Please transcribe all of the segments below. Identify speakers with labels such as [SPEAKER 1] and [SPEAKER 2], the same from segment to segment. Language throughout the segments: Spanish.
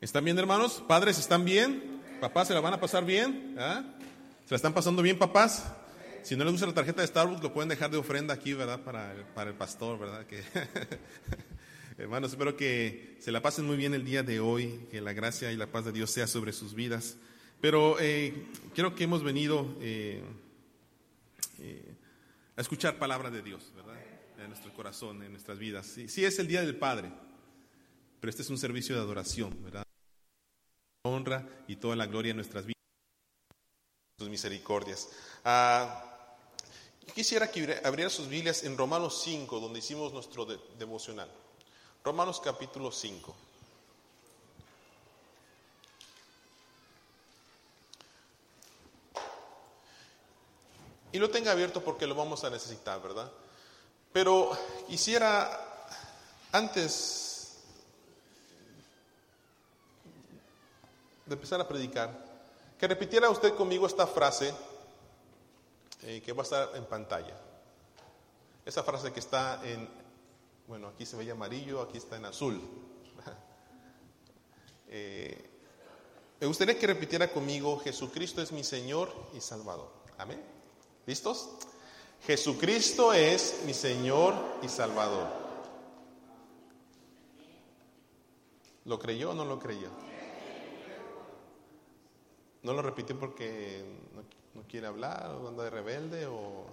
[SPEAKER 1] ¿Están bien, hermanos? ¿Padres están bien? ¿Papás se la van a pasar bien? ¿Ah? ¿Se la están pasando bien, papás? Si no les gusta la tarjeta de Starbucks, lo pueden dejar de ofrenda aquí, ¿verdad? Para el, para el pastor, ¿verdad? Hermanos, espero que se la pasen muy bien el día de hoy, que la gracia y la paz de Dios sea sobre sus vidas. Pero eh, creo que hemos venido eh, eh, a escuchar palabra de Dios, ¿verdad? En nuestro corazón, en nuestras vidas. Sí es el Día del Padre, pero este es un servicio de adoración, ¿verdad? Honra y toda la gloria en nuestras vidas, sus misericordias. Ah, quisiera que abriera sus Biblias en Romanos 5, donde hicimos nuestro de, devocional. Romanos capítulo 5. Y lo tenga abierto porque lo vamos a necesitar, ¿verdad? Pero quisiera, antes de empezar a predicar, que repitiera usted conmigo esta frase eh, que va a estar en pantalla. Esa frase que está en, bueno, aquí se veía amarillo, aquí está en azul. eh, me gustaría que repitiera conmigo, Jesucristo es mi Señor y Salvador. Amén. ¿Listos? Jesucristo es mi Señor y Salvador. ¿Lo creyó o no lo creyó? ¿No lo repitió porque no, quiere hablar o anda de rebelde o,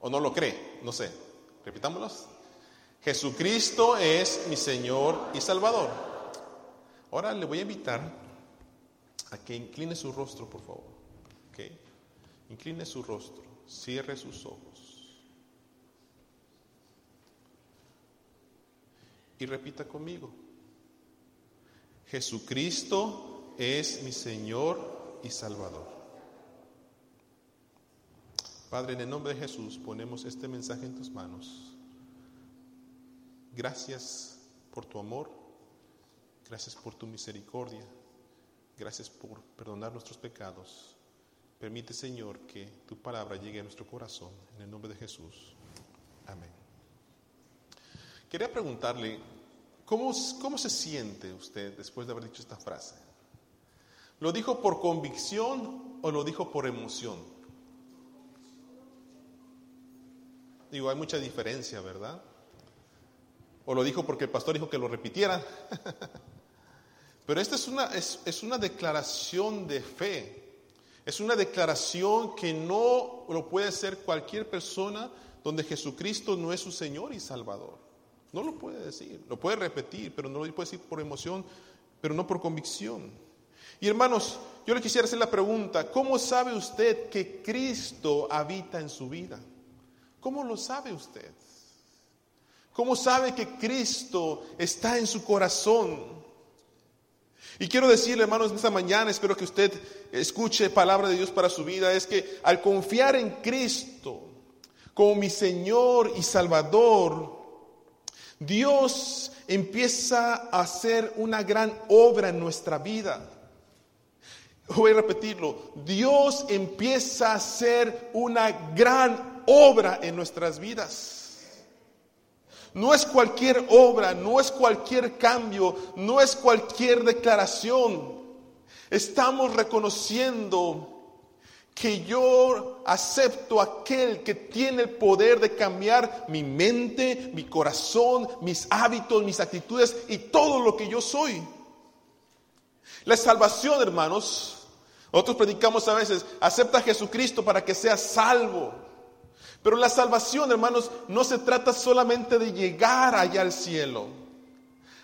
[SPEAKER 1] o no lo cree? No sé. Repitámoslos. Jesucristo es mi Señor y Salvador. Ahora le voy a invitar a que incline su rostro, por favor. ¿Okay? Incline su rostro, cierre sus ojos. Y repita conmigo. Jesucristo es mi Señor y Salvador. Padre, en el nombre de Jesús ponemos este mensaje en tus manos. Gracias por tu amor, gracias por tu misericordia, gracias por perdonar nuestros pecados. Permite, Señor, que tu palabra llegue a nuestro corazón. En el nombre de Jesús. Amén. Quería preguntarle, ¿cómo, ¿cómo, se siente usted después de haber dicho esta frase? ¿Lo dijo por convicción o lo dijo por emoción? Digo, hay mucha diferencia, ¿verdad? O lo dijo porque el pastor dijo que lo repitiera. Pero esta es una, es, es una declaración de fe. Es una declaración que no lo puede hacer cualquier persona donde Jesucristo no es su Señor y Salvador. No lo puede decir, lo puede repetir, pero no lo puede decir por emoción, pero no por convicción. Y hermanos, yo le quisiera hacer la pregunta, ¿cómo sabe usted que Cristo habita en su vida? ¿Cómo lo sabe usted? ¿Cómo sabe que Cristo está en su corazón? Y quiero decirle, hermanos, esta mañana, espero que usted escuche palabra de Dios para su vida, es que al confiar en Cristo como mi Señor y Salvador, Dios empieza a hacer una gran obra en nuestra vida. Voy a repetirlo, Dios empieza a hacer una gran obra en nuestras vidas. No es cualquier obra, no es cualquier cambio, no es cualquier declaración. Estamos reconociendo que yo acepto aquel que tiene el poder de cambiar mi mente, mi corazón, mis hábitos, mis actitudes y todo lo que yo soy. La salvación, hermanos, nosotros predicamos a veces, acepta a Jesucristo para que seas salvo. Pero la salvación, hermanos, no se trata solamente de llegar allá al cielo.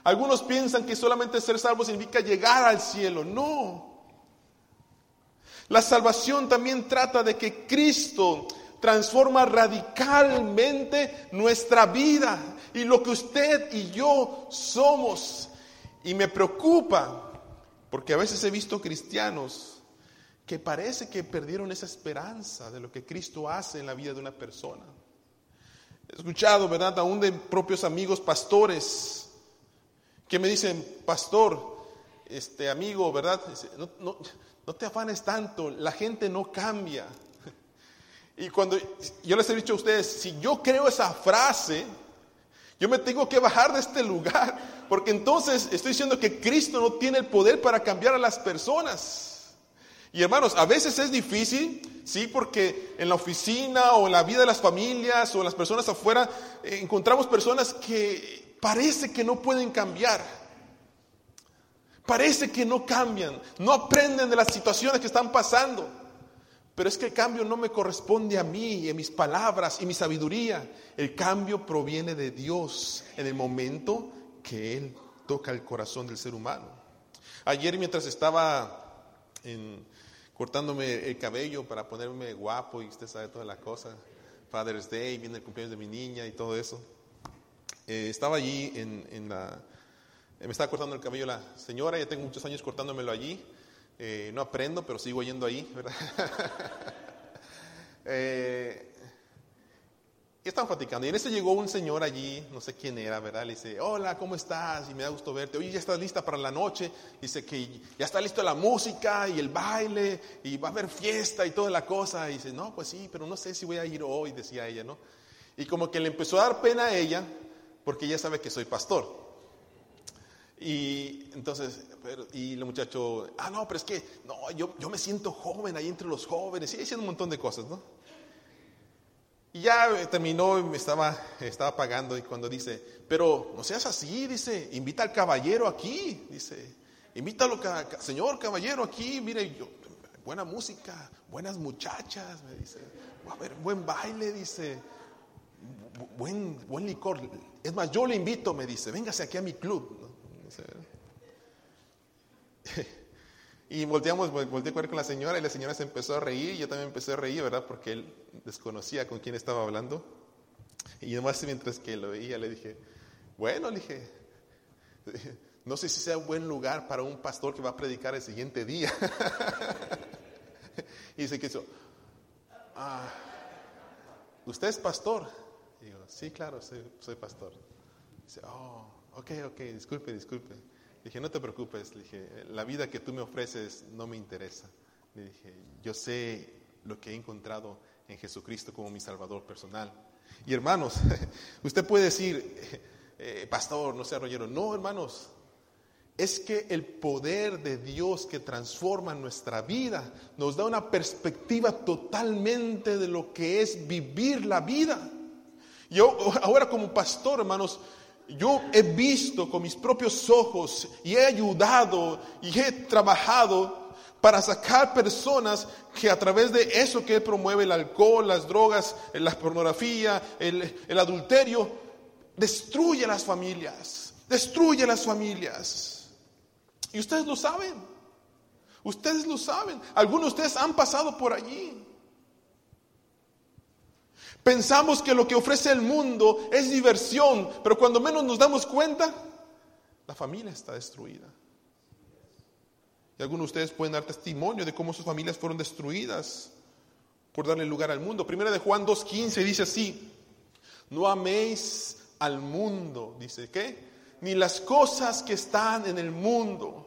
[SPEAKER 1] Algunos piensan que solamente ser salvo significa llegar al cielo. No. La salvación también trata de que Cristo transforma radicalmente nuestra vida y lo que usted y yo somos. Y me preocupa, porque a veces he visto cristianos que parece que perdieron esa esperanza de lo que Cristo hace en la vida de una persona. He escuchado, ¿verdad?, aún de propios amigos pastores que me dicen, pastor, este amigo, ¿verdad? No, te afanes tanto, la gente no cambia. Y cuando yo les he dicho a ustedes, si yo creo esa frase, Yo me tengo que bajar de este lugar, porque entonces estoy diciendo que Cristo no tiene el poder para cambiar a las personas. Y hermanos, a veces es difícil, sí, porque en la oficina o en la vida de las familias o las personas afuera eh, encontramos personas que parece que no pueden cambiar. Parece que no cambian, no aprenden de las situaciones que están pasando. Pero es que el cambio no me corresponde a mí y a mis palabras y mi sabiduría. El cambio proviene de Dios en el momento que Él toca el corazón del ser humano. Ayer mientras estaba cortándome el cabello para ponerme guapo y usted sabe toda la cosa, Father's Day, viene el cumpleaños de mi niña y todo eso, eh, estaba allí en, la... Me estaba cortando el cabello la señora, ya tengo muchos años cortándomelo allí. Eh, no aprendo, pero sigo yendo ahí, ¿verdad? eh, y estaban platicando. Y en ese llegó un señor allí, no sé quién era, ¿verdad? Le dice, hola, ¿cómo estás? Y me da gusto verte. Oye, ¿ya estás lista para la noche? Dice que ya está listo la música y el baile y va a haber fiesta y toda la cosa. Y dice, no, pues sí, pero no sé si voy a ir hoy, decía ella, ¿no? Y como que le empezó a dar pena a ella porque ella sabe que soy pastor. Y entonces, y el muchacho, ah, no, pero es que, no, yo, yo me siento joven ahí entre los jóvenes, y diciendo un montón de cosas, ¿no? Y ya terminó y me estaba, estaba pagando y cuando dice, pero no seas así, dice, invita al caballero aquí, dice, invítalo, señor caballero aquí, mire, yo, buena música, buenas muchachas, me dice, a haber buen baile, dice, buen, buen licor. Es más, yo le invito, me dice, véngase aquí a mi club. Y volteamos, volteé a con la señora y la señora se empezó a reír y yo también empecé a reír, ¿verdad? Porque él desconocía con quién estaba hablando. Y además mientras que lo veía le dije, bueno, le dije, no sé si sea un buen lugar para un pastor que va a predicar el siguiente día. y dice que eso, ah, ¿usted es pastor? Y digo, sí, claro, soy, pastor. Dice, oh, ok, ok, disculpe, disculpe. Dije, no te preocupes, dije, la vida que tú me ofreces no me interesa. Dije, yo sé lo que he encontrado en Jesucristo como mi Salvador personal. Y hermanos, usted puede decir, eh, pastor, no sea rollero. No, hermanos, es que el poder de Dios que transforma nuestra vida nos da una perspectiva totalmente de lo que es vivir la vida. Yo ahora como pastor, hermanos, yo he visto con mis propios ojos y he ayudado y he trabajado para sacar personas que a través de eso que promueve el alcohol, las drogas, la pornografía, el, el adulterio, destruye las familias, destruye las familias. Y ustedes lo saben, ustedes lo saben, algunos de ustedes han pasado por allí. Pensamos que lo que ofrece el mundo es diversión, pero cuando menos nos damos cuenta, la familia está destruida. Y algunos de ustedes pueden dar testimonio de cómo sus familias fueron destruidas por darle lugar al mundo. Primera de Juan 2.15 dice así, no améis al mundo, dice, ¿qué? Ni las cosas que están en el mundo.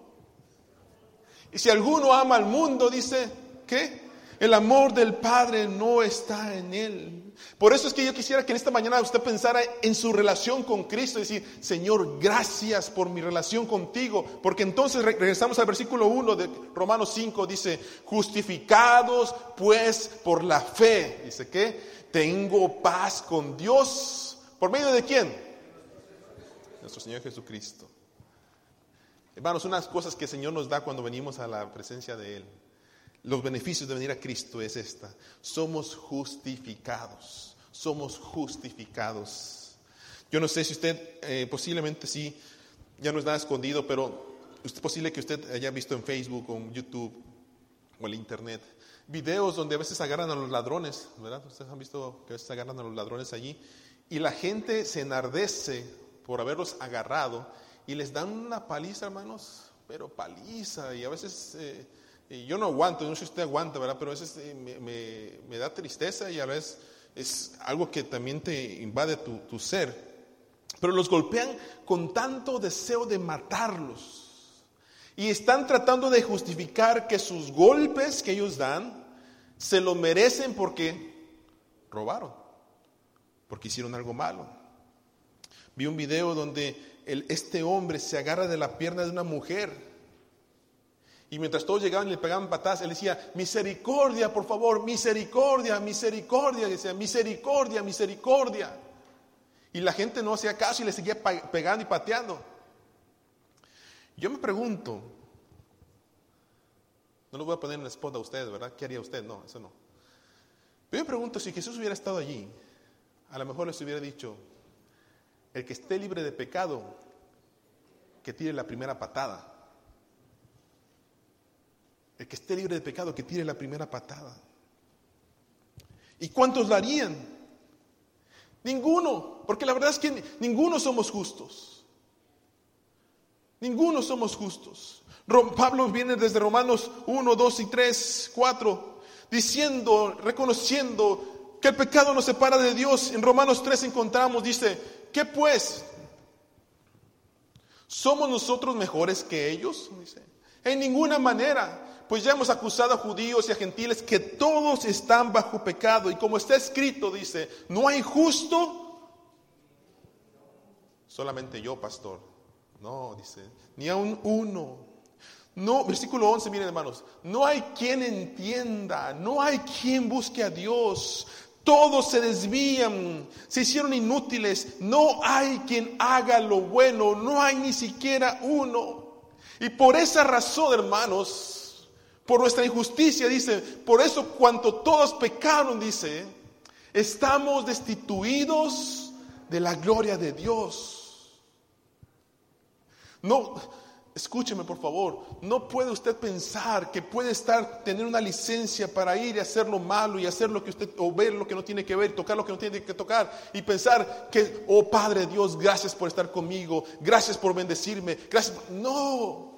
[SPEAKER 1] Y si alguno ama al mundo, dice, ¿qué? El amor del Padre no está en él. Por eso es que yo quisiera que en esta mañana usted pensara en su relación con Cristo y decir, Señor, gracias por mi relación contigo. Porque entonces regresamos al versículo 1 de Romanos 5, dice, justificados pues por la fe. Dice que tengo paz con Dios. ¿Por medio de quién? Nuestro Señor Jesucristo. Hermanos, unas cosas que el Señor nos da cuando venimos a la presencia de Él los beneficios de venir a Cristo es esta. Somos justificados. Somos justificados. Yo no sé si usted, eh, posiblemente sí, ya no es nada escondido, pero es posible que usted haya visto en Facebook en YouTube o en Internet videos donde a veces agarran a los ladrones, ¿verdad? Ustedes han visto que a veces agarran a los ladrones allí y la gente se enardece por haberlos agarrado y les dan una paliza, hermanos, pero paliza y a veces... Eh, y yo no aguanto, no sé si usted aguanta, ¿verdad? Pero a veces eh, me, da tristeza y a veces es algo que también te invade tu, tu ser. Pero los golpean con tanto deseo de matarlos. Y están tratando de justificar que sus golpes que ellos dan se lo merecen porque robaron, porque hicieron algo malo. Vi un video donde este hombre se agarra de la pierna de una mujer. Y mientras todos llegaban y le pegaban patadas, él decía, misericordia, por favor, misericordia, misericordia. decía, misericordia, misericordia. Y la gente no hacía caso y le seguía pegando y pateando. Yo me pregunto, no lo voy a poner en el spot a ustedes, ¿verdad? ¿Qué haría usted? No, eso no. Pero yo me pregunto, si Jesús hubiera estado allí, a lo mejor les hubiera dicho, el que esté libre de pecado, que tire la primera patada. El que esté libre de pecado, que tire la primera patada. ¿Y cuántos la harían? Ninguno, porque la verdad es que ninguno somos justos. Ninguno somos justos. Pablo viene desde Romanos 1, 2 y 3, 4, diciendo, reconociendo que el pecado nos separa de Dios. En Romanos 3 encontramos, dice, ¿qué pues? ¿Somos nosotros mejores que ellos? Dice, en ninguna manera, pues ya hemos acusado a judíos y a gentiles que todos están bajo pecado. Y como está escrito, dice, no hay justo, solamente yo, pastor. No, dice, ni aun uno. No, versículo 11, miren hermanos, no hay quien entienda, no hay quien busque a Dios. Todos se desvían, se hicieron inútiles, no hay quien haga lo bueno, no hay ni siquiera uno. Y por esa razón, hermanos, por nuestra injusticia, dice, por eso cuanto todos pecaron, dice, estamos destituidos de la gloria de Dios. No, Escúcheme por favor, no puede usted pensar que puede estar, tener una licencia para ir y hacer lo malo y hacer lo que usted, o ver lo que no tiene que ver, tocar lo que no tiene que tocar y pensar que, oh Padre Dios, gracias por estar conmigo, gracias por bendecirme, gracias No.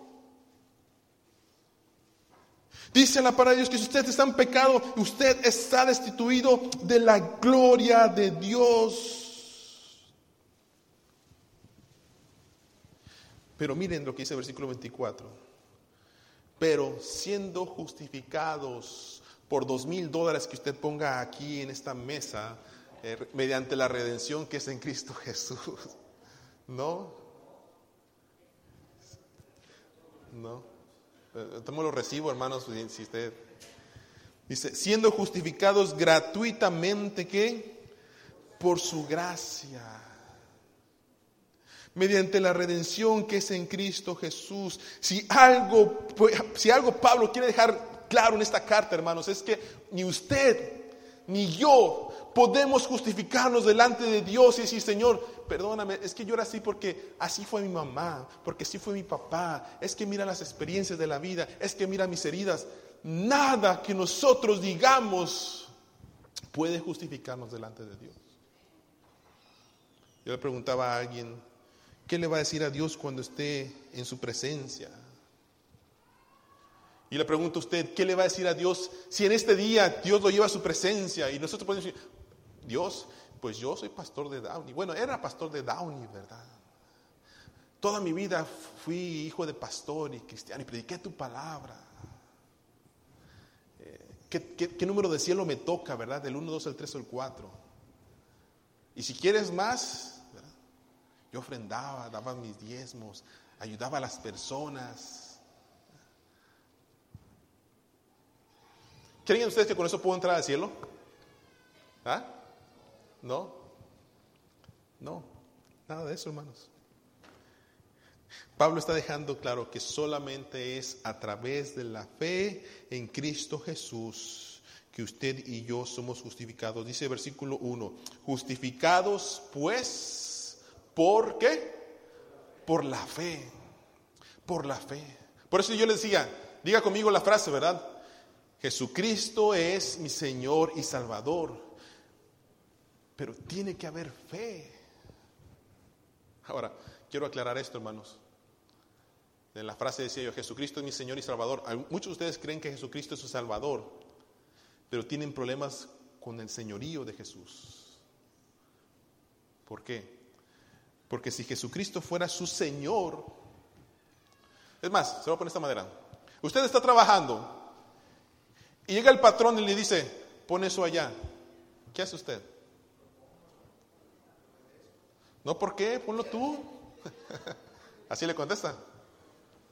[SPEAKER 1] Dice la palabra de Dios que si usted está en pecado, usted está destituido de la gloria de Dios. Pero miren lo que dice el versículo 24. Pero siendo justificados por dos mil dólares que usted ponga aquí en esta mesa, eh, mediante la redención que es en Cristo Jesús. ¿No? ¿No? Eh, Tomo lo recibo, hermanos, si usted dice, siendo justificados gratuitamente, ¿qué? Por su gracia mediante la redención que es en Cristo Jesús. Si algo, si algo Pablo quiere dejar claro en esta carta, hermanos, es que ni usted ni yo podemos justificarnos delante de Dios y decir, Señor, perdóname, es que yo era así porque así fue mi mamá, porque así fue mi papá, es que mira las experiencias de la vida, es que mira mis heridas. Nada que nosotros digamos puede justificarnos delante de Dios. Yo le preguntaba a alguien, ¿Qué le va a decir a Dios cuando esté en su presencia? Y le pregunto a usted, ¿qué le va a decir a Dios si en este día Dios lo lleva a su presencia? Y nosotros podemos decir, Dios, pues yo soy pastor de Downey. Bueno, era pastor de Downey, ¿verdad? Toda mi vida fui hijo de pastor y cristiano y prediqué tu palabra. Eh, ¿Qué, número de cielo me toca, verdad? Del 1, 2, el 3 o el 4. Y si quieres más, yo ofrendaba, daba mis diezmos, ayudaba a las personas. ¿Creen ustedes que con eso puedo entrar al cielo? ¿Ah? ¿No? No, nada de eso, hermanos. Pablo está dejando claro que solamente es a través de la fe en Cristo Jesús que usted y yo somos justificados. Dice versículo 1, justificados pues ¿Por qué? Por la fe. Por la fe. Por eso yo le decía, diga conmigo la frase, ¿verdad? Jesucristo es mi Señor y Salvador. Pero tiene que haber fe. Ahora, quiero aclarar esto, hermanos. En la frase decía yo, Jesucristo es mi Señor y Salvador. Muchos de ustedes creen que Jesucristo es su Salvador, pero tienen problemas con el señorío de Jesús. ¿Por qué? Porque si Jesucristo fuera su Señor, es más, se va a poner esta manera. Usted está trabajando y llega el patrón y le dice, pon eso allá. ¿Qué hace usted? No, ¿por qué? Ponlo tú. Así le contesta.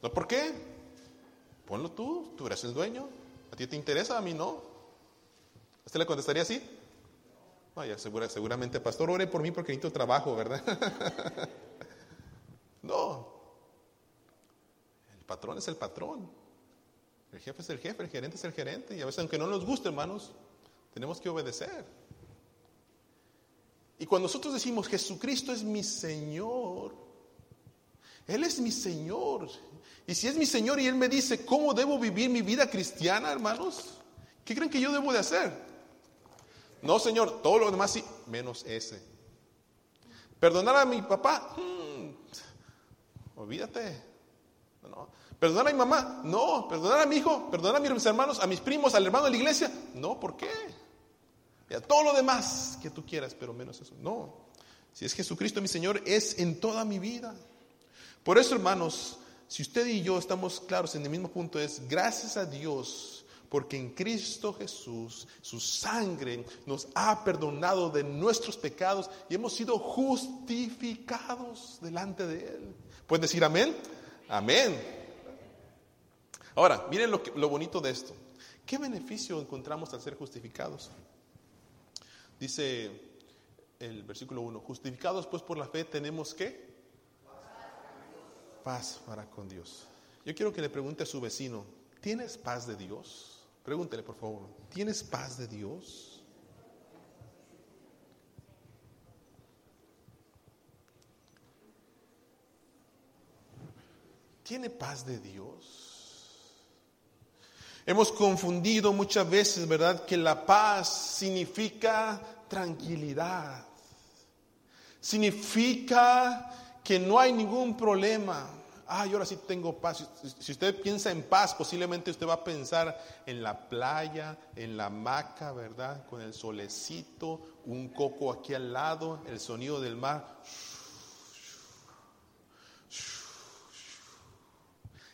[SPEAKER 1] No, ¿por qué? Ponlo tú, tú eres el dueño. ¿A ti te interesa? A mí no. ¿Usted le contestaría así? Vaya, seguramente, pastor, ore por mí porque necesito trabajo, ¿verdad? no. El patrón es el patrón. El jefe es el jefe, el gerente es el gerente. Y a veces, aunque no nos guste, hermanos, tenemos que obedecer. Y cuando nosotros decimos, Jesucristo es mi Señor, Él es mi Señor. Y si es mi Señor y Él me dice cómo debo vivir mi vida cristiana, hermanos, ¿qué creen que yo debo de hacer? No, Señor, todo lo demás sí, menos ese. Perdonar a mi papá, hmm, olvídate. No. Perdonar a mi mamá, no. Perdonar a mi hijo, perdonar a mis hermanos, a mis primos, al hermano de la iglesia, no, ¿por qué? Todo lo demás que tú quieras, pero menos eso. No. Si es Jesucristo mi Señor, es en toda mi vida. Por eso, hermanos, si usted y yo estamos claros en el mismo punto, es gracias a Dios, porque en Cristo Jesús, su sangre nos ha perdonado de nuestros pecados y hemos sido justificados delante de Él. ¿Pueden decir amén? Amén. Ahora, miren lo, lo bonito de esto. ¿Qué beneficio encontramos al ser justificados? Dice el versículo 1, justificados pues por la fe tenemos que paz para con Dios. Yo quiero que le pregunte a su vecino, ¿tienes paz de Dios? Pregúntele por favor, ¿tienes paz de Dios? ¿Tiene paz de Dios? Hemos confundido muchas veces, ¿verdad?, que la paz significa tranquilidad. Significa que no hay ningún problema. Yo ahora sí tengo paz. Si usted piensa en paz, posiblemente usted va a pensar en la playa, en la hamaca, ¿verdad? Con el solecito, un coco aquí al lado, el sonido del mar.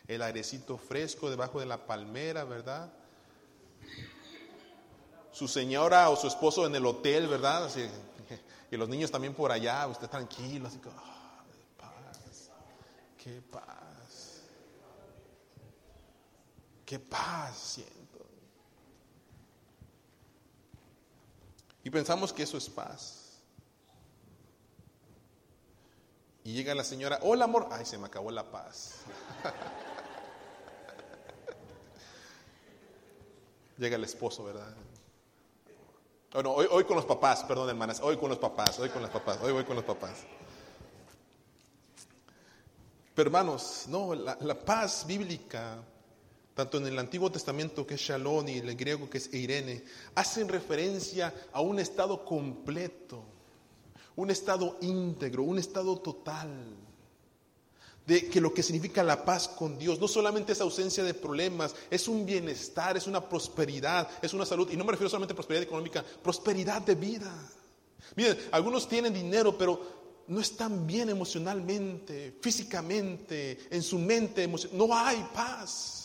[SPEAKER 1] El airecito fresco debajo de la palmera, ¿verdad? Su señora o su esposo en el hotel, ¿verdad? y los niños también por allá, usted tranquilo, así que, ah, paz, qué paz, qué paz siento. Y pensamos que eso es paz. Y llega la señora, hola amor, ay, se me acabó la paz. llega el esposo, ¿verdad? Bueno, hoy, con los papás, perdón hermanas, hoy con los papás, hoy con los papás, hoy voy con los papás. Pero hermanos, no, la, paz bíblica, tanto en el Antiguo Testamento que es Shalom y el griego que es Eirene, hacen referencia a un estado completo, un estado íntegro, un estado total de que lo que significa la paz con Dios no solamente es ausencia de problemas, es un bienestar, es una prosperidad, es una salud, y no me refiero solamente a prosperidad económica, prosperidad de vida. Miren, algunos tienen dinero, pero no están bien emocionalmente, físicamente, en su mente, no hay paz.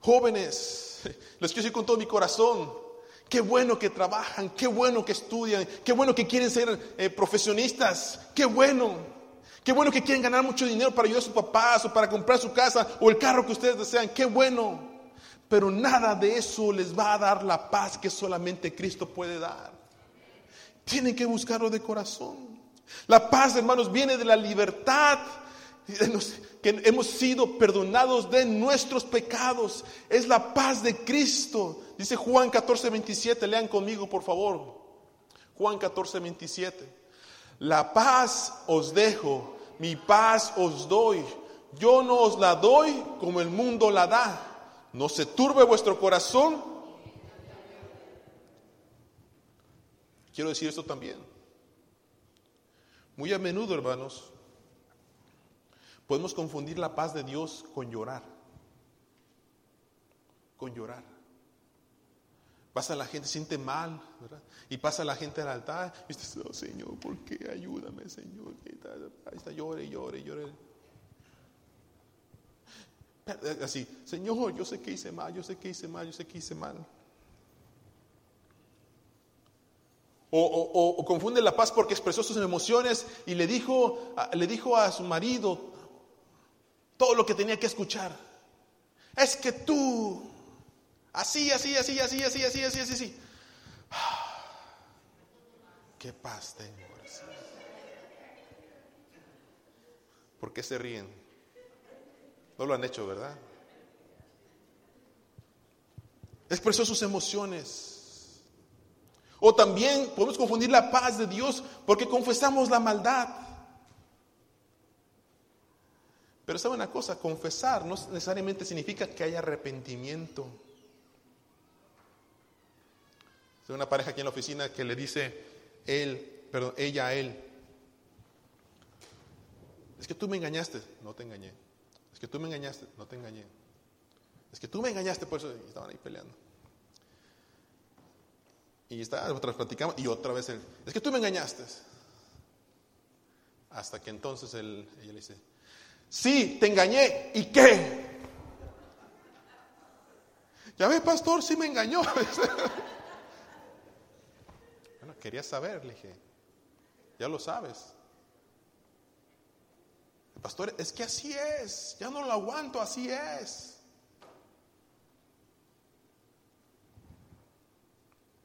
[SPEAKER 1] Jóvenes, les quiero decir con todo mi corazón, Qué bueno que trabajan, qué bueno que estudian, qué bueno que quieren ser eh, profesionistas, qué bueno. Qué bueno que quieren ganar mucho dinero para ayudar a sus papás o para comprar su casa o el carro que ustedes desean, qué bueno. Pero nada de eso les va a dar la paz que solamente Cristo puede dar. Tienen que buscarlo de corazón. La paz, hermanos, viene de la libertad que hemos sido perdonados de nuestros pecados. Es la paz de Cristo. Dice Juan 14, 27, lean conmigo por favor. Juan 14, 27. La paz os dejo, mi paz os doy. Yo no os la doy como el mundo la da. No se turbe vuestro corazón. Quiero decir esto también. Muy a menudo, hermanos, Podemos confundir la paz de Dios con llorar. Con llorar. Pasa la gente, siente mal, ¿verdad? Y pasa la gente al altar y dice, oh, Señor, ¿por qué? Ayúdame, Señor. Ahí está, llore, llore, llore. Así, Señor, yo sé que hice mal, yo sé que hice mal, yo sé que hice mal. O, confunde la paz porque expresó sus emociones y le dijo, le dijo a su marido todo lo que tenía que escuchar. Es que tú, así, así, así, así, así, así, así, así, así. Qué paz tengo. ¿Por qué se ríen? No lo han hecho, ¿verdad? Expresó sus emociones. O también podemos confundir la paz de Dios porque confesamos la maldad. Pero sabe una cosa, confesar no necesariamente significa que haya arrepentimiento. Hay una pareja aquí en la oficina que le dice él, perdón, ella a él, es que tú me engañaste, no te engañé. Es que tú me engañaste, no te engañé. Es que tú me engañaste, por eso estaban ahí peleando. Y está, otra vez platicamos, y otra vez él, es que tú me engañaste. Hasta que entonces él, ella le dice, sí, te engañé, ¿y qué? Ya ve, pastor, sí me engañó. quería saber, le dije, ya lo sabes. Pastor, es que así es, ya no lo aguanto, así es.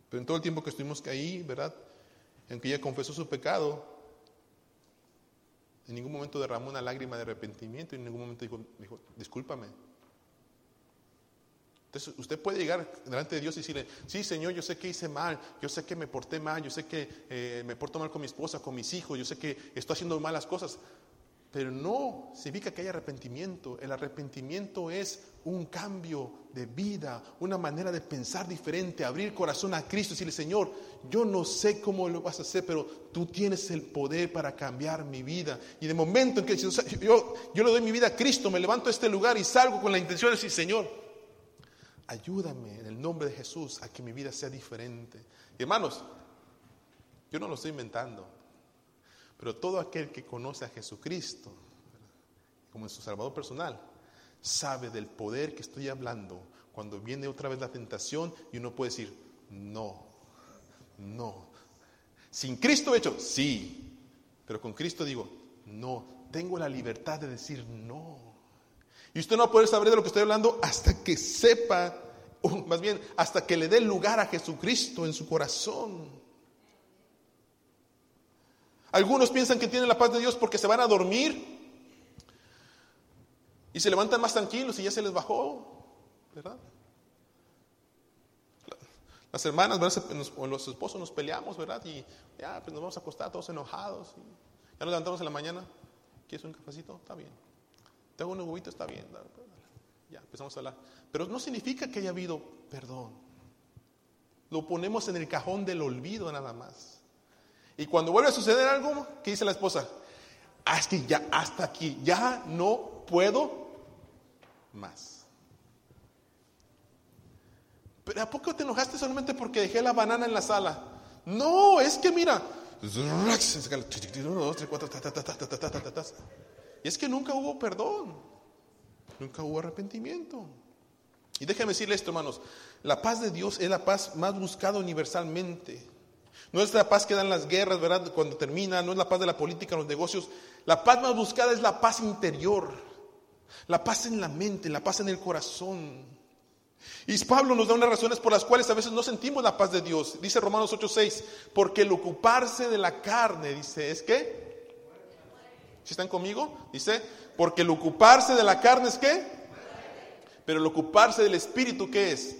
[SPEAKER 1] Pero en todo el tiempo que estuvimos ahí, ¿verdad? En que ella confesó su pecado, en ningún momento derramó una lágrima de arrepentimiento, y en ningún momento dijo, dijo discúlpame. Entonces usted puede llegar delante de Dios y decirle, sí Señor, yo sé que hice mal, yo sé que me porté mal, yo sé que eh, me porto mal con mi esposa, con mis hijos, yo sé que estoy haciendo malas cosas, pero no significa que haya arrepentimiento. El arrepentimiento es un cambio de vida, una manera de pensar diferente, abrir corazón a Cristo y decirle, Señor, yo no sé cómo lo vas a hacer, pero tú tienes el poder para cambiar mi vida. Y de momento en que yo, yo le doy mi vida a Cristo, me levanto a este lugar y salgo con la intención de decir, Señor, ayúdame en el nombre de Jesús a que mi vida sea diferente. Hermanos, yo no lo estoy inventando. Pero todo aquel que conoce a Jesucristo como su Salvador personal, sabe del poder que estoy hablando cuando viene otra vez la tentación y uno puede decir, no, no. Sin Cristo he hecho, sí, pero con Cristo digo, no, tengo la libertad de decir no. Y usted no va a poder saber de lo que estoy hablando hasta que sepa, o más bien, hasta que le dé lugar a Jesucristo en su corazón. Algunos piensan que tienen la paz de Dios porque se van a dormir y se levantan más tranquilos y ya se les bajó, ¿verdad? Las hermanas o los esposos nos peleamos, ¿verdad? Y ya, pues nos vamos a acostar todos enojados. ya nos levantamos en la mañana. ¿Quieres un cafecito? Está bien. Tengo un huevito, está bien. Ya, empezamos a hablar. Pero no significa que haya habido perdón. Lo ponemos en el cajón del olvido nada más. Y cuando vuelve a suceder algo, ¿qué dice la esposa? Ah, hasta aquí, ya no puedo más. Pero ¿a poco te enojaste solamente porque dejé la banana en la sala? No, es que mira. Y es que nunca hubo perdón, nunca hubo arrepentimiento. Y déjeme decirle esto, hermanos, la paz de Dios es la paz más buscada universalmente. No es la paz que dan las guerras, ¿verdad? Cuando termina, no es la paz de la política, los negocios. La paz más buscada es la paz interior, la paz en la mente, la paz en el corazón. Y Pablo nos da unas razones por las cuales a veces no sentimos la paz de Dios. Dice Romanos 8:6, porque el ocuparse de la carne, dice, ¿es qué? ¿Si están conmigo? Dice, porque el ocuparse de la carne es qué? Pero el ocuparse del espíritu, ¿qué es?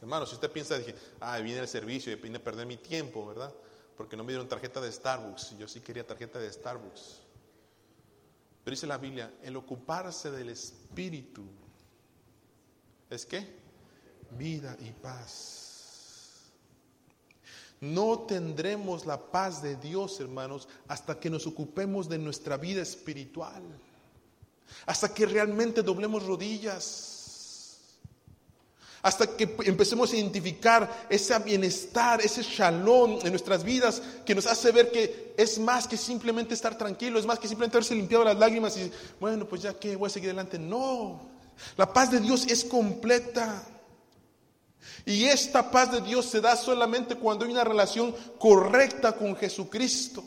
[SPEAKER 1] Hermano, si usted piensa, dije, ah, viene el servicio y vine a perder mi tiempo, ¿verdad? Porque no me dieron tarjeta de Starbucks. Yo sí quería tarjeta de Starbucks. Pero dice la Biblia, el ocuparse del Espíritu es qué? Vida y paz. No tendremos la paz de Dios, hermanos, hasta que nos ocupemos de nuestra vida espiritual. Hasta que realmente doblemos rodillas hasta que empecemos a identificar ese bienestar, ese shalom en nuestras vidas que nos hace ver que es más que simplemente estar tranquilo, es más que simplemente haberse limpiado las lágrimas y, bueno, pues ya que voy a seguir adelante. No, la paz de Dios es completa. Y esta paz de Dios se da solamente cuando hay una relación correcta con Jesucristo.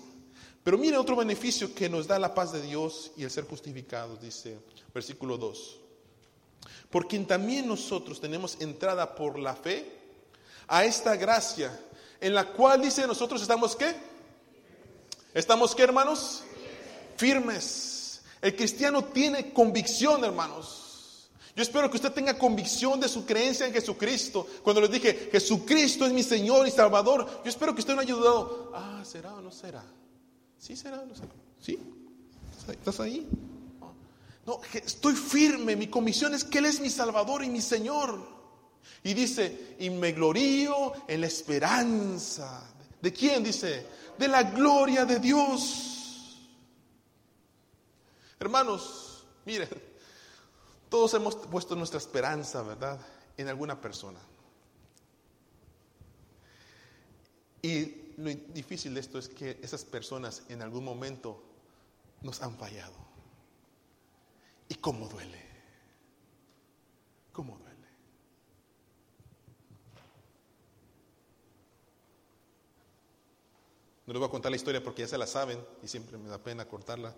[SPEAKER 1] Pero mire otro beneficio que nos da la paz de Dios y el ser justificados, dice versículo 2. Por quien también nosotros tenemos entrada por la fe a esta gracia, en la cual dice nosotros estamos qué? ¿Estamos qué, hermanos? Firmes. El cristiano tiene convicción, hermanos. Yo espero que usted tenga convicción de su creencia en Jesucristo. Cuando le dije, Jesucristo es mi Señor y Salvador, yo espero que usted no haya dudado, ah, ¿será o no será? ¿Sí será o no será? ¿Sí? ¿Estás ahí? No, estoy firme, mi comisión es que Él es mi Salvador y mi Señor. Y dice, y me glorío en la esperanza. ¿De quién? Dice, de la gloria de Dios. Hermanos, miren, todos hemos puesto nuestra esperanza, ¿verdad?, en alguna persona. Y lo difícil de esto es que esas personas en algún momento nos han fallado. ¿Y cómo duele? ¿Cómo duele? No les voy a contar la historia porque ya se la saben y siempre me da pena cortarla.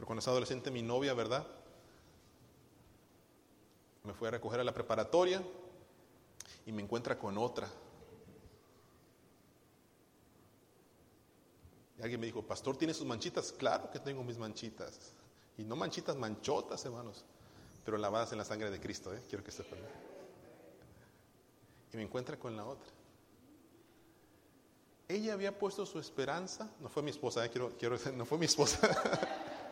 [SPEAKER 1] Pero cuando estaba adolescente, mi novia, ¿verdad? Me fue a recoger a la preparatoria y me encuentra con otra. Y alguien me dijo, pastor, ¿tiene sus manchitas? Claro que tengo mis manchitas. Y no manchitas, manchotas, hermanos, pero lavadas en la sangre de Cristo, ¿eh? quiero que sepan. Y me encuentra con la otra. Ella había puesto su esperanza, no fue mi esposa, ¿eh? quiero, quiero, no fue mi esposa.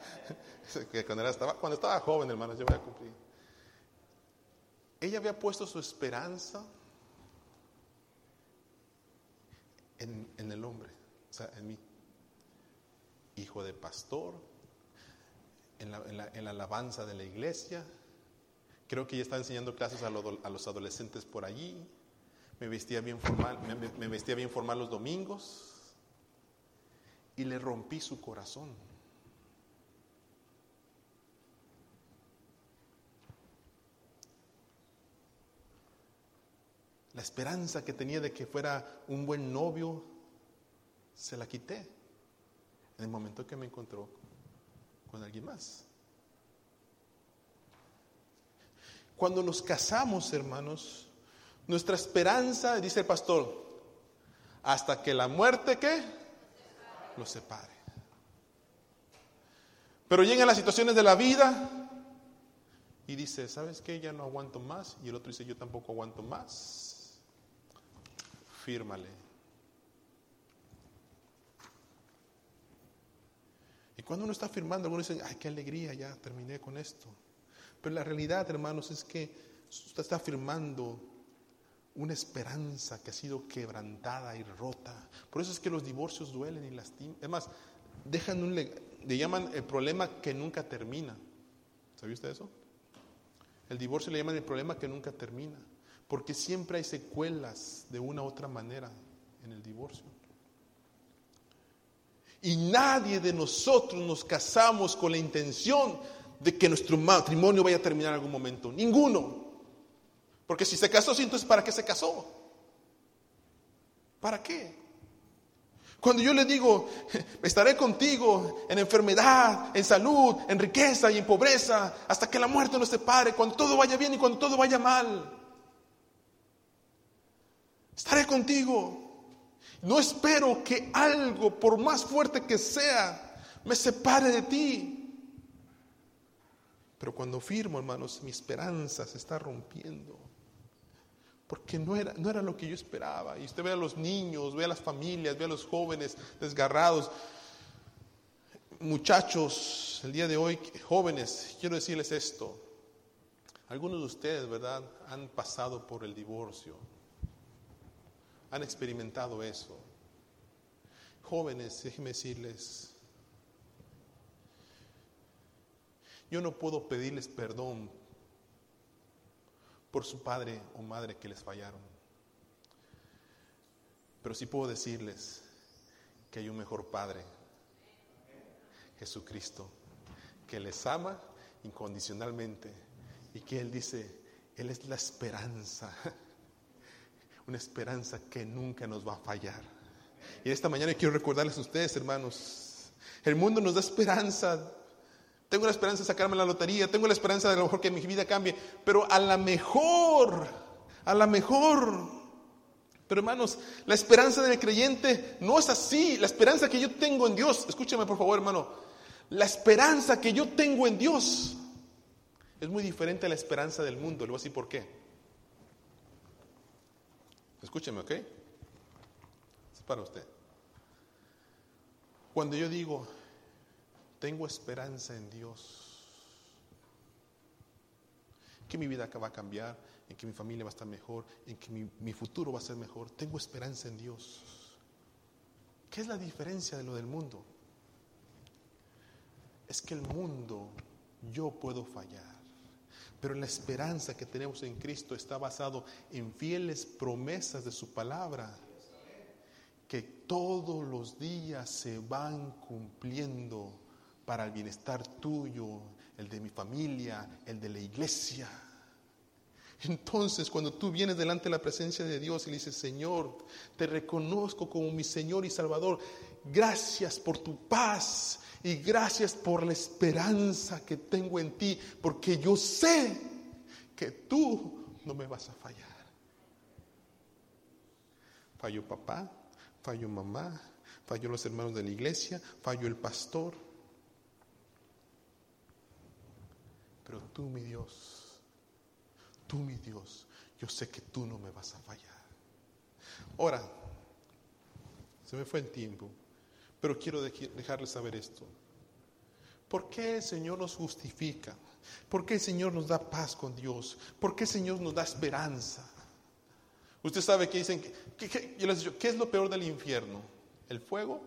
[SPEAKER 1] cuando, estaba, estaba joven, hermanos, yo voy a cumplir. Ella había puesto su esperanza en, el hombre, o sea, en mí. Hijo de pastor, en la, alabanza de la iglesia. Creo que ella está enseñando clases a, los adolescentes por allí. Me vestía bien formal, me vestía bien formal los domingos. Y le rompí su corazón. La esperanza que tenía de que fuera un buen novio, se la quité en el momento que me encontró con alguien más. Cuando nos casamos, hermanos, nuestra esperanza, dice el pastor, hasta que la muerte que nos separe. Pero llegan las situaciones de la vida y dice, ¿sabes qué? Ya no aguanto más. Y el otro dice, yo tampoco aguanto más fírmale. Y cuando uno está firmando, algunos dicen, ay, qué alegría, ya terminé con esto. Pero la realidad, hermanos, es que usted está firmando una esperanza que ha sido quebrantada y rota. Por eso es que los divorcios duelen y lastiman. Es más, dejan un, le llaman el problema que nunca termina. ¿Sabía usted eso? El divorcio le llaman el problema que nunca termina porque siempre hay secuelas de una u otra manera en el divorcio. Y nadie de nosotros nos casamos con la intención de que nuestro matrimonio vaya a terminar en algún momento. Ninguno. Porque si se casó, entonces ¿para qué se casó? ¿Para qué? Cuando yo le digo, estaré contigo en enfermedad, en salud, en riqueza y en pobreza, hasta que la muerte nos separe, cuando todo vaya bien y cuando todo vaya mal. Estaré contigo. No espero que algo, por más fuerte que sea, me separe de ti. Pero cuando firmo, hermanos, mi esperanza se está rompiendo. Porque no era, no era lo que yo esperaba. Y usted ve a los niños, ve a las familias, ve a los jóvenes desgarrados. Muchachos, el día de hoy, jóvenes, quiero decirles esto. Algunos de ustedes, ¿verdad?, han pasado por el divorcio han experimentado eso. Jóvenes, déjenme decirles, yo no puedo pedirles perdón por su padre o madre que les fallaron, pero sí puedo decirles que hay un mejor padre, Jesucristo, que les ama incondicionalmente Y que Él dice, Él es la esperanza, una esperanza que nunca nos va a fallar. Y esta mañana quiero recordarles a ustedes, hermanos, el mundo nos da esperanza. Tengo la esperanza de sacarme la lotería, tengo la esperanza de a lo mejor que mi vida cambie, pero a la mejor, a la mejor. Pero hermanos, la esperanza del creyente no es así. La esperanza que yo tengo en Dios, escúchame por favor, hermano, la esperanza que yo tengo en Dios es muy diferente a la esperanza del mundo. Le voy a decir por qué. Escúcheme, ¿ok? Es para usted. Cuando yo digo, tengo esperanza en Dios, que mi vida va a cambiar, en que mi familia va a estar mejor, en que mi, mi, futuro va a ser mejor, tengo esperanza en Dios. ¿Qué es la diferencia de lo del mundo? Es que el mundo yo puedo fallar. Pero la esperanza que tenemos en Cristo está basado en fieles promesas de su palabra, que todos los días se van cumpliendo para el bienestar tuyo, el de mi familia, el de la iglesia. Entonces, cuando tú vienes delante de la presencia de Dios y le dices, Señor, te reconozco como mi Señor y Salvador, gracias por tu paz, y gracias por la esperanza que tengo en ti, porque yo sé que tú no me vas a fallar. Falló papá, falló mamá, falló los hermanos de la iglesia, falló el pastor. Pero tú, mi Dios, tú, mi Dios, yo sé que tú no me vas a fallar. Ahora, se me fue el tiempo. Pero quiero dejarles saber esto. ¿Por qué el Señor nos justifica? ¿Por qué el Señor nos da paz con Dios? ¿Por qué el Señor nos da esperanza? Usted sabe que dicen, que, yo les digo, ¿qué es lo peor del infierno? ¿El fuego?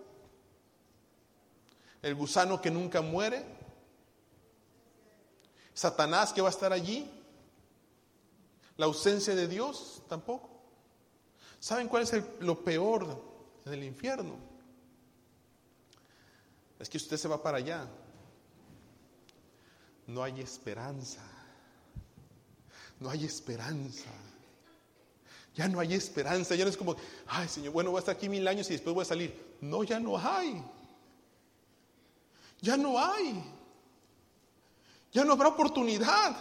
[SPEAKER 1] ¿El gusano que nunca muere? ¿Satanás que va a estar allí? ¿La ausencia de Dios? Tampoco. ¿Saben cuál es lo peor del infierno? Es que usted se va para allá. No hay esperanza. No hay esperanza. Ya no hay esperanza. Ya no es como, ay Señor, bueno, voy a estar aquí mil años y después voy a salir. No, ya no hay. Ya no hay. Ya no habrá oportunidad.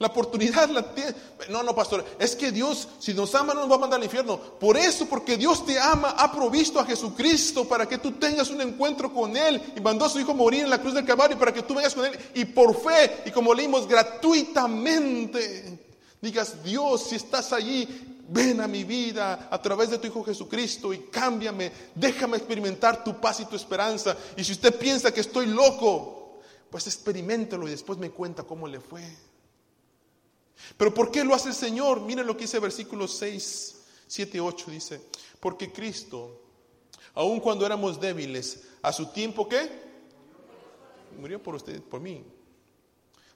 [SPEAKER 1] La oportunidad la tiene. No, no, pastor. Es que Dios, si nos ama, no nos va a mandar al infierno. Por eso, porque Dios te ama, ha provisto a Jesucristo para que tú tengas un encuentro con Él. Y mandó a su Hijo morir en la cruz del Calvario para que tú vengas con Él. Y por fe, y como leímos, gratuitamente, digas, Dios, si estás allí, ven a mi vida a través de tu Hijo Jesucristo y cámbiame. Déjame experimentar tu paz y tu esperanza. Y si usted piensa que estoy loco, pues experimentelo y después me cuenta cómo le fue. Pero ¿por qué lo hace el Señor? Miren lo que dice versículos 6, 7, 8. Dice, porque Cristo, aun cuando éramos débiles, a su tiempo ¿qué? Murió por usted, por mí.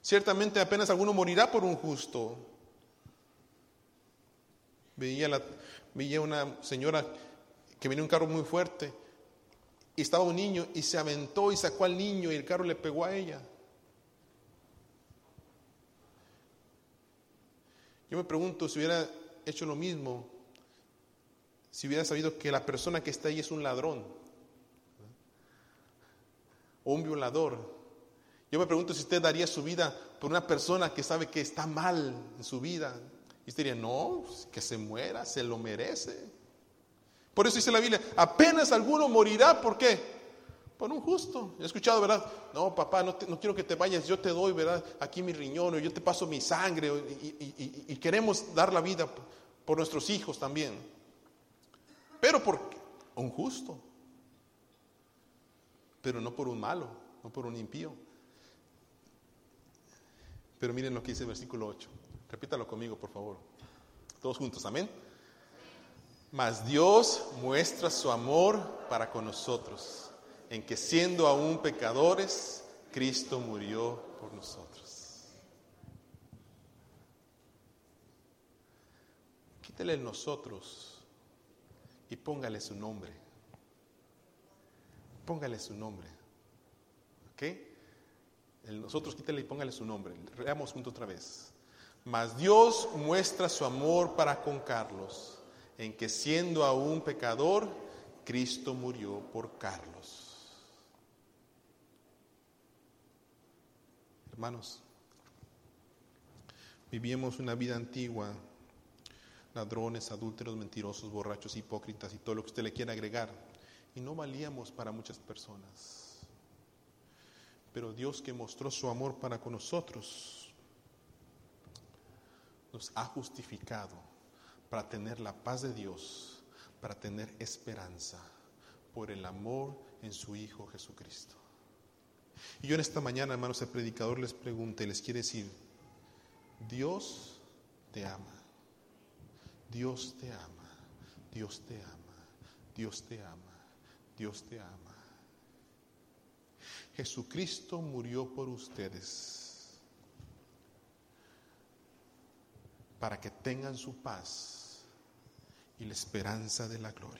[SPEAKER 1] Ciertamente apenas alguno morirá por un justo. Veía, la, una señora que venía un carro muy fuerte y estaba un niño y se aventó y sacó al niño y el carro le pegó a ella. Yo me pregunto si hubiera hecho lo mismo, si hubiera sabido que la persona que está ahí es un ladrón o un violador. Yo me pregunto si usted daría su vida por una persona que sabe que está mal en su vida. Y usted diría, no, que se muera, se lo merece. Por eso dice la Biblia, apenas alguno morirá, ¿por qué? Por un justo. He escuchado, ¿verdad? No, papá, no, quiero que te vayas, yo te doy, ¿verdad? Aquí mi riñón, o yo te paso mi sangre, y, queremos dar la vida por nuestros hijos también. Pero por un justo. Pero no por un malo, no por un impío. Pero miren lo que dice el versículo 8. Repítalo conmigo, por favor. Todos juntos, amén. Mas Dios muestra su amor para con nosotros en que siendo aún pecadores, Cristo murió por nosotros. Quítele el nosotros y póngale su nombre. Póngale su nombre. ¿Ok? El nosotros quítale y póngale su nombre. Leamos juntos otra vez. Mas Dios muestra su amor para con Carlos, en que siendo aún pecador, Cristo murió por Carlos. Hermanos, vivíamos una vida antigua, ladrones, adúlteros, mentirosos, borrachos, hipócritas y todo lo que usted le quiera agregar, y no valíamos para muchas personas. Pero Dios que mostró su amor para con nosotros, nos ha justificado para tener la paz de Dios, para tener esperanza por el amor en su Hijo Jesucristo. Y yo en esta mañana, hermanos, el predicador les pregunta y les quiere decir, Dios te ama, Dios te ama, Dios te ama, Dios te ama, Dios te ama. Jesucristo murió por ustedes para que tengan su paz y la esperanza de la gloria.